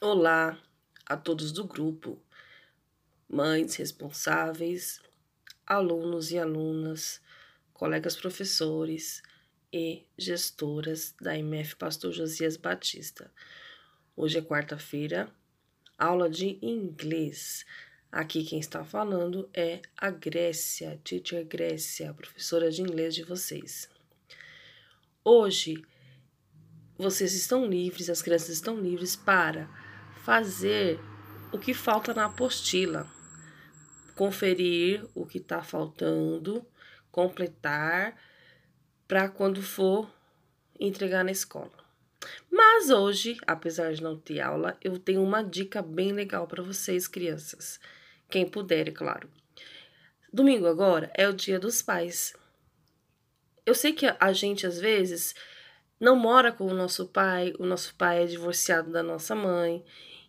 Olá a todos do grupo, mães responsáveis, alunos e alunas, colegas professores e gestoras da MF Pastor Josias Batista. Hoje é quarta-feira, aula de inglês. Aqui quem está falando é a Grécia, teacher Grécia, professora de inglês de vocês. Hoje vocês estão livres, as crianças estão livres para fazer o que falta na apostila, conferir o que está faltando, completar para quando for entregar na escola. Mas hoje, apesar de não ter aula, eu tenho uma dica bem legal para vocês, crianças. Quem puder, é claro. Domingo agora é o Dia dos Pais. Eu sei que a gente às vezes não mora com o nosso pai, o nosso pai é divorciado da nossa mãe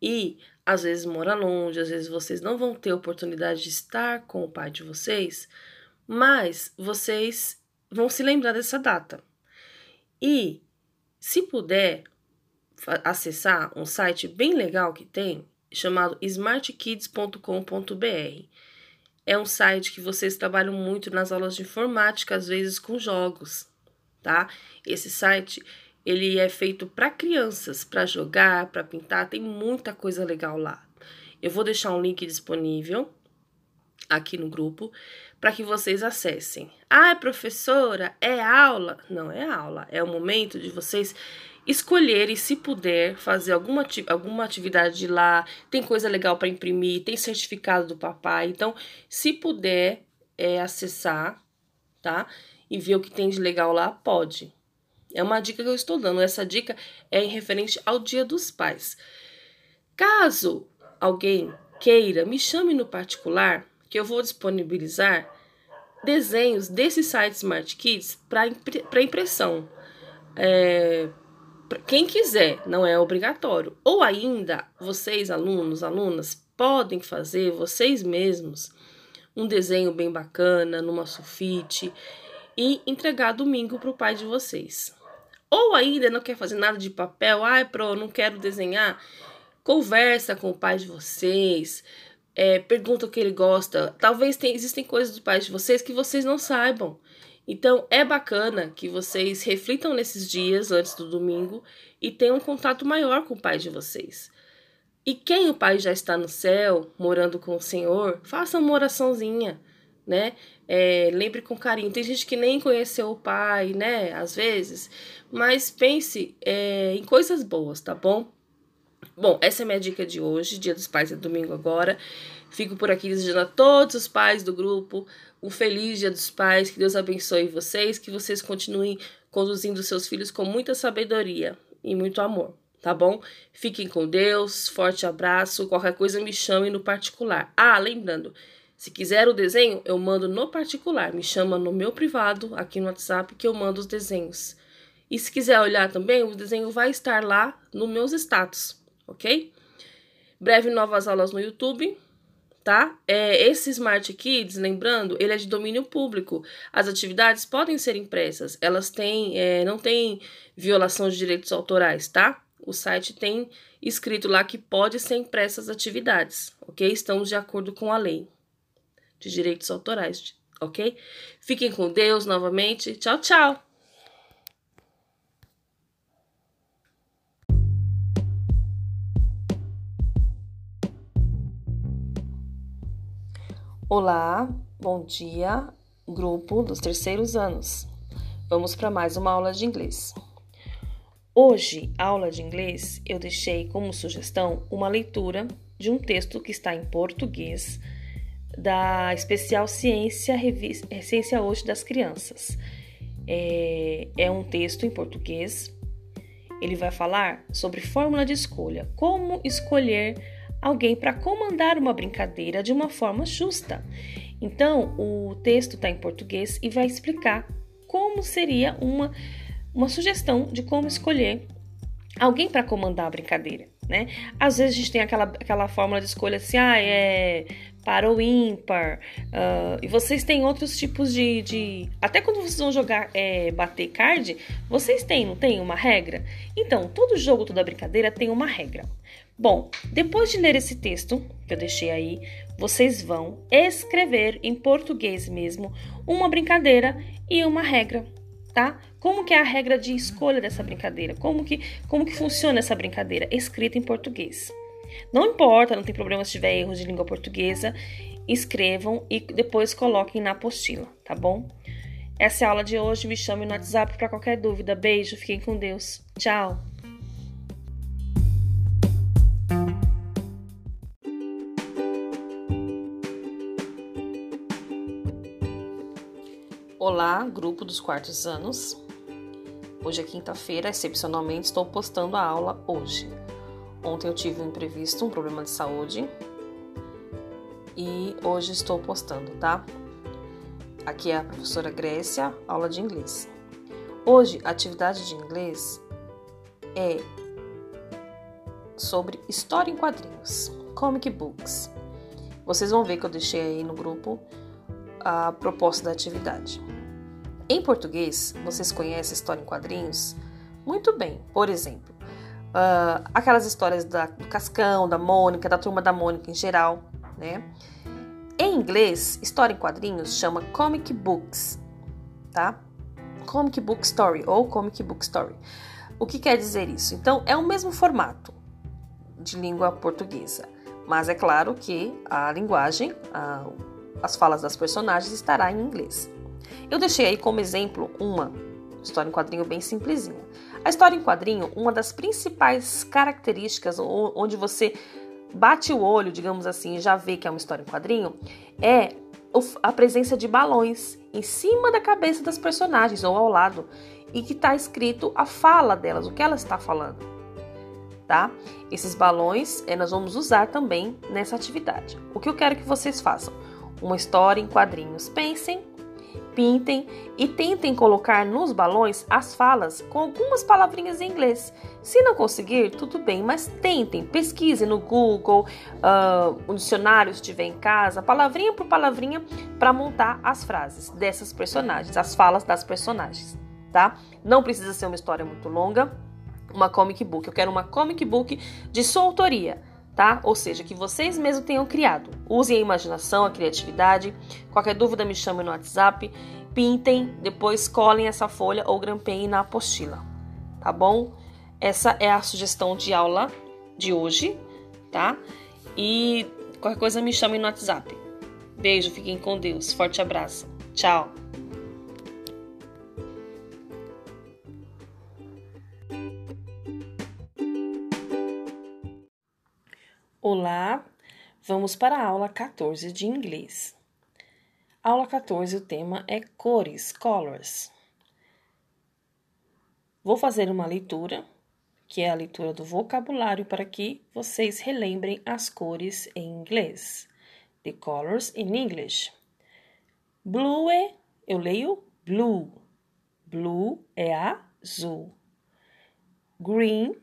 e às vezes mora longe, às vezes vocês não vão ter oportunidade de estar com o pai de vocês, mas vocês vão se lembrar dessa data. E se puder acessar um site bem legal que tem, chamado smartkids.com.br. É um site que vocês trabalham muito nas aulas de informática, às vezes com jogos, tá? Esse site ele é feito para crianças, para jogar, para pintar, tem muita coisa legal lá. Eu vou deixar um link disponível aqui no grupo para que vocês acessem. Ah, professora, é aula? Não é aula, é o momento de vocês escolherem, se puder, fazer alguma, alguma atividade lá. Tem coisa legal para imprimir, tem certificado do papai. Então, se puder é, acessar, tá? E ver o que tem de legal lá, pode. É uma dica que eu estou dando. Essa dica é em referente ao Dia dos Pais. Caso alguém queira, me chame no particular, que eu vou disponibilizar desenhos desse site Smart Kids para impressão. É, quem quiser, não é obrigatório. Ou ainda, vocês, alunos, alunas, podem fazer vocês mesmos um desenho bem bacana numa sulfite e entregar domingo para o pai de vocês. Ou ainda não quer fazer nada de papel, ai, pro, não quero desenhar. Conversa com o pai de vocês, é, pergunta o que ele gosta. Talvez tem, existem coisas do pai de vocês que vocês não saibam. Então é bacana que vocês reflitam nesses dias antes do domingo e tenham um contato maior com o pai de vocês. E quem o pai já está no céu, morando com o Senhor, faça uma oraçãozinha né? É, lembre com carinho. Tem gente que nem conheceu o pai, né? Às vezes. Mas pense é, em coisas boas, tá bom? Bom, essa é a minha dica de hoje. Dia dos Pais é domingo agora. Fico por aqui desejando a todos os pais do grupo um feliz Dia dos Pais. Que Deus abençoe vocês. Que vocês continuem conduzindo seus filhos com muita sabedoria e muito amor tá bom? Fiquem com Deus, forte abraço. Qualquer coisa me chame no particular. Ah, lembrando, se quiser o desenho, eu mando no particular. Me chama no meu privado, aqui no WhatsApp, que eu mando os desenhos. E se quiser olhar também, o desenho vai estar lá nos meus status, ok? Breve novas aulas no YouTube, tá? É, esse Smart Kids, lembrando, ele é de domínio público. As atividades podem ser impressas, elas têm, é, não tem violação de direitos autorais, tá? O site tem escrito lá que pode ser impressas atividades, ok? Estamos de acordo com a lei de direitos autorais, ok? Fiquem com Deus novamente. Tchau, tchau! Olá, bom dia, grupo dos terceiros anos. Vamos para mais uma aula de inglês. Hoje, aula de inglês, eu deixei como sugestão uma leitura de um texto que está em português da especial Ciência, Revista, Ciência Hoje das Crianças. É, é um texto em português. Ele vai falar sobre fórmula de escolha, como escolher alguém para comandar uma brincadeira de uma forma justa. Então, o texto está em português e vai explicar como seria uma, uma sugestão de como escolher alguém para comandar a brincadeira, né? Às vezes a gente tem aquela, aquela fórmula de escolha assim, ah, é para ou ímpar, uh, e vocês têm outros tipos de, de... Até quando vocês vão jogar é, bater card, vocês têm, não tem uma regra? Então, todo jogo, toda brincadeira tem uma regra. Bom, depois de ler esse texto que eu deixei aí, vocês vão escrever em português mesmo uma brincadeira e uma regra, tá? Como que é a regra de escolha dessa brincadeira? Como que, como que funciona essa brincadeira? Escrita em português. Não importa, não tem problema se tiver erros de língua portuguesa, escrevam e depois coloquem na apostila, tá bom? Essa é a aula de hoje. Me chame no WhatsApp para qualquer dúvida. Beijo, fiquem com Deus. Tchau! Olá, grupo dos quartos anos. Hoje é quinta-feira, excepcionalmente estou postando a aula hoje. Ontem eu tive um imprevisto, um problema de saúde e hoje estou postando, tá? Aqui é a professora Grécia, aula de inglês. Hoje a atividade de inglês é sobre história em quadrinhos, comic books. Vocês vão ver que eu deixei aí no grupo a proposta da atividade. Em português, vocês conhecem história em quadrinhos? Muito bem. Por exemplo, uh, aquelas histórias da, do Cascão, da Mônica, da turma da Mônica em geral, né? Em inglês, história em quadrinhos chama comic books, tá? Comic book story ou comic book story. O que quer dizer isso? Então, é o mesmo formato de língua portuguesa, mas é claro que a linguagem, a, as falas das personagens estará em inglês. Eu deixei aí como exemplo uma história em quadrinho bem simplesinha. A história em quadrinho, uma das principais características onde você bate o olho, digamos assim, e já vê que é uma história em quadrinho, é a presença de balões em cima da cabeça das personagens ou ao lado e que está escrito a fala delas, o que elas está falando, tá? Esses balões é, nós vamos usar também nessa atividade. O que eu quero que vocês façam? Uma história em quadrinhos. Pensem pintem e tentem colocar nos balões as falas com algumas palavrinhas em inglês. Se não conseguir, tudo bem, mas tentem, pesquise no Google, uh, o dicionário se estiver em casa, palavrinha por palavrinha, para montar as frases dessas personagens, as falas das personagens, tá? Não precisa ser uma história muito longa, uma comic book. Eu quero uma comic book de sua autoria tá? Ou seja, que vocês mesmos tenham criado. Usem a imaginação, a criatividade. Qualquer dúvida me chame no WhatsApp. Pintem, depois colhem essa folha ou grampeiem na apostila, tá bom? Essa é a sugestão de aula de hoje, tá? E qualquer coisa me chame no WhatsApp. Beijo, fiquem com Deus. Forte abraço. Tchau. Olá, vamos para a aula 14 de inglês. Aula 14, o tema é cores, colors. Vou fazer uma leitura, que é a leitura do vocabulário, para que vocês relembrem as cores em inglês. The colors in English. Blue é, eu leio blue. Blue é azul. Green,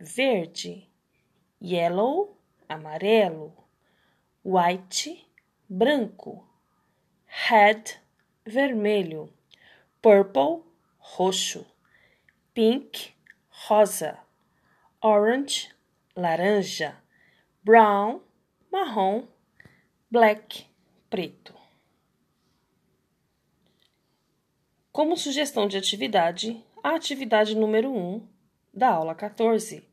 verde. Yellow, amarelo, white, branco, red, vermelho, purple, roxo, pink, rosa, orange, laranja, brown, marrom, black, preto. Como sugestão de atividade, a atividade número 1 da aula 14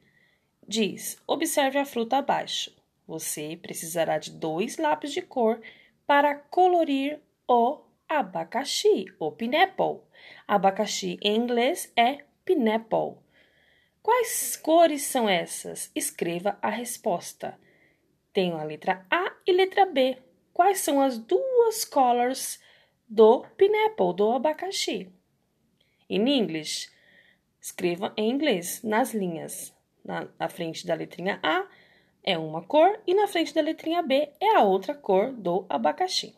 Diz: observe a fruta abaixo. Você precisará de dois lápis de cor para colorir o abacaxi, o pineapple. Abacaxi em inglês é pineapple. Quais cores são essas? Escreva a resposta. Tenho a letra A e letra B. Quais são as duas colors do pineapple, do abacaxi? In English, escreva em inglês nas linhas na, na frente da letrinha A é uma cor e na frente da letrinha B é a outra cor do abacaxi.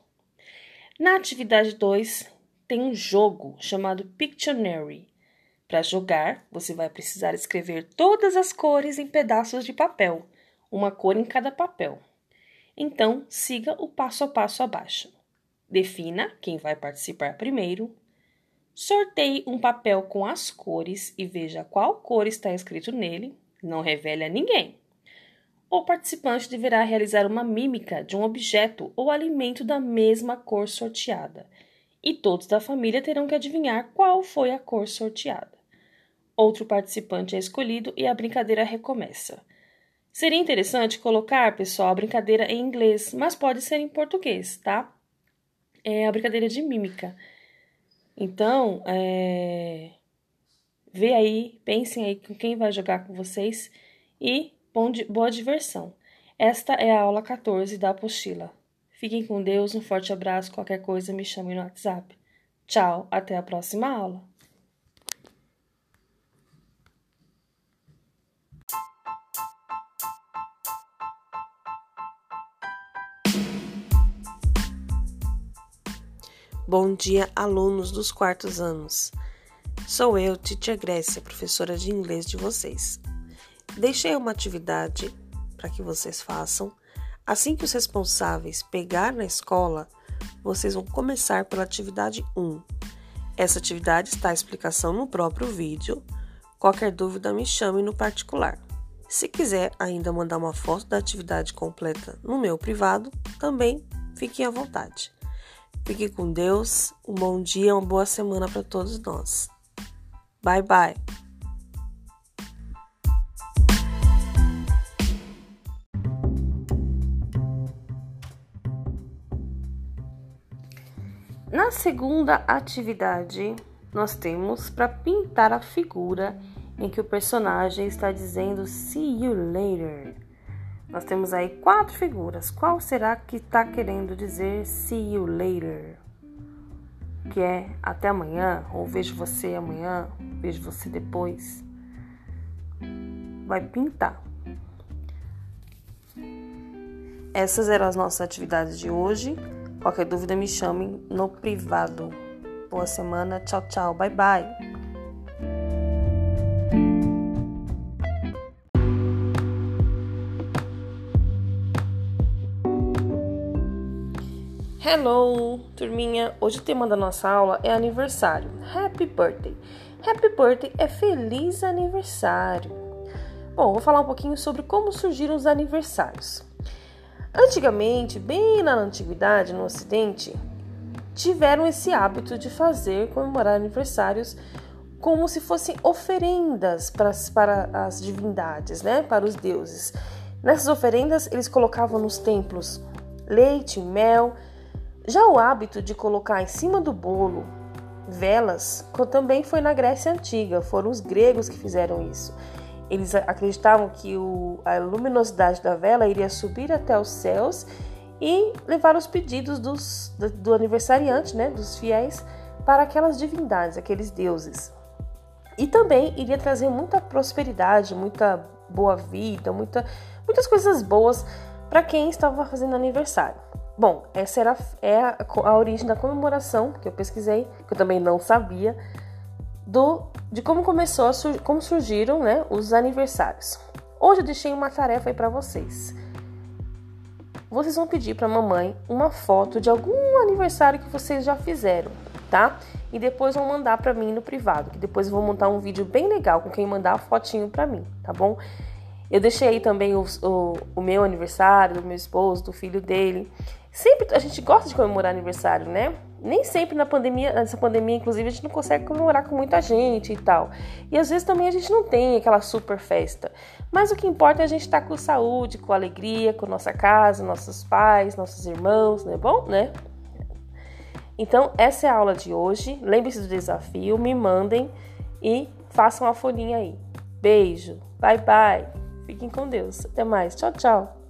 Na atividade 2, tem um jogo chamado Pictionary. Para jogar, você vai precisar escrever todas as cores em pedaços de papel, uma cor em cada papel. Então, siga o passo a passo abaixo. Defina quem vai participar primeiro. Sorteie um papel com as cores e veja qual cor está escrito nele. Não revele a ninguém. O participante deverá realizar uma mímica de um objeto ou alimento da mesma cor sorteada, e todos da família terão que adivinhar qual foi a cor sorteada. Outro participante é escolhido e a brincadeira recomeça. Seria interessante colocar, pessoal, a brincadeira em inglês, mas pode ser em português, tá? É a brincadeira de mímica. Então, é... vê aí, pensem aí com quem vai jogar com vocês e boa diversão. Esta é a aula 14 da apostila. Fiquem com Deus, um forte abraço, qualquer coisa me chame no WhatsApp. Tchau, até a próxima aula. Bom dia, alunos dos quartos anos. Sou eu, Titia Grécia, professora de inglês de vocês. Deixei uma atividade para que vocês façam. Assim que os responsáveis pegar na escola, vocês vão começar pela atividade 1. Essa atividade está a explicação no próprio vídeo. Qualquer dúvida me chame no particular. Se quiser ainda mandar uma foto da atividade completa no meu privado, também fiquem à vontade. Fique com Deus, um bom dia, uma boa semana para todos nós. Bye bye. Na segunda atividade, nós temos para pintar a figura em que o personagem está dizendo see you later. Nós temos aí quatro figuras. Qual será que está querendo dizer see you later? Que é até amanhã, ou vejo você amanhã, vejo você depois. Vai pintar. Essas eram as nossas atividades de hoje. Qualquer dúvida me chame no privado. Boa semana, tchau, tchau, bye bye. Hello, turminha! Hoje o tema da nossa aula é aniversário. Happy birthday! Happy birthday é feliz aniversário! Bom, vou falar um pouquinho sobre como surgiram os aniversários. Antigamente, bem na antiguidade, no Ocidente, tiveram esse hábito de fazer comemorar aniversários como se fossem oferendas para, para as divindades, né? Para os deuses. Nessas oferendas, eles colocavam nos templos leite, mel já o hábito de colocar em cima do bolo velas também foi na Grécia Antiga, foram os gregos que fizeram isso. Eles acreditavam que o, a luminosidade da vela iria subir até os céus e levar os pedidos dos, do, do aniversariante, né, dos fiéis, para aquelas divindades, aqueles deuses. E também iria trazer muita prosperidade, muita boa vida, muita, muitas coisas boas para quem estava fazendo aniversário. Bom, essa era é a, a, origem da comemoração que eu pesquisei, que eu também não sabia, do de como começou a como surgiram, né, os aniversários. Hoje eu deixei uma tarefa aí para vocês. Vocês vão pedir para mamãe uma foto de algum aniversário que vocês já fizeram, tá? E depois vão mandar para mim no privado, que depois eu vou montar um vídeo bem legal com quem mandar a fotinho para mim, tá bom? Eu deixei também o, o, o meu aniversário, do meu esposo, do filho dele. Sempre a gente gosta de comemorar aniversário, né? Nem sempre na pandemia, nessa pandemia, inclusive, a gente não consegue comemorar com muita gente e tal. E às vezes também a gente não tem aquela super festa. Mas o que importa é a gente estar tá com saúde, com alegria, com nossa casa, nossos pais, nossos irmãos, não é bom, né? Então, essa é a aula de hoje. Lembre-se do desafio, me mandem e façam a folhinha aí. Beijo, bye bye. Fiquem com Deus. Até mais. Tchau, tchau.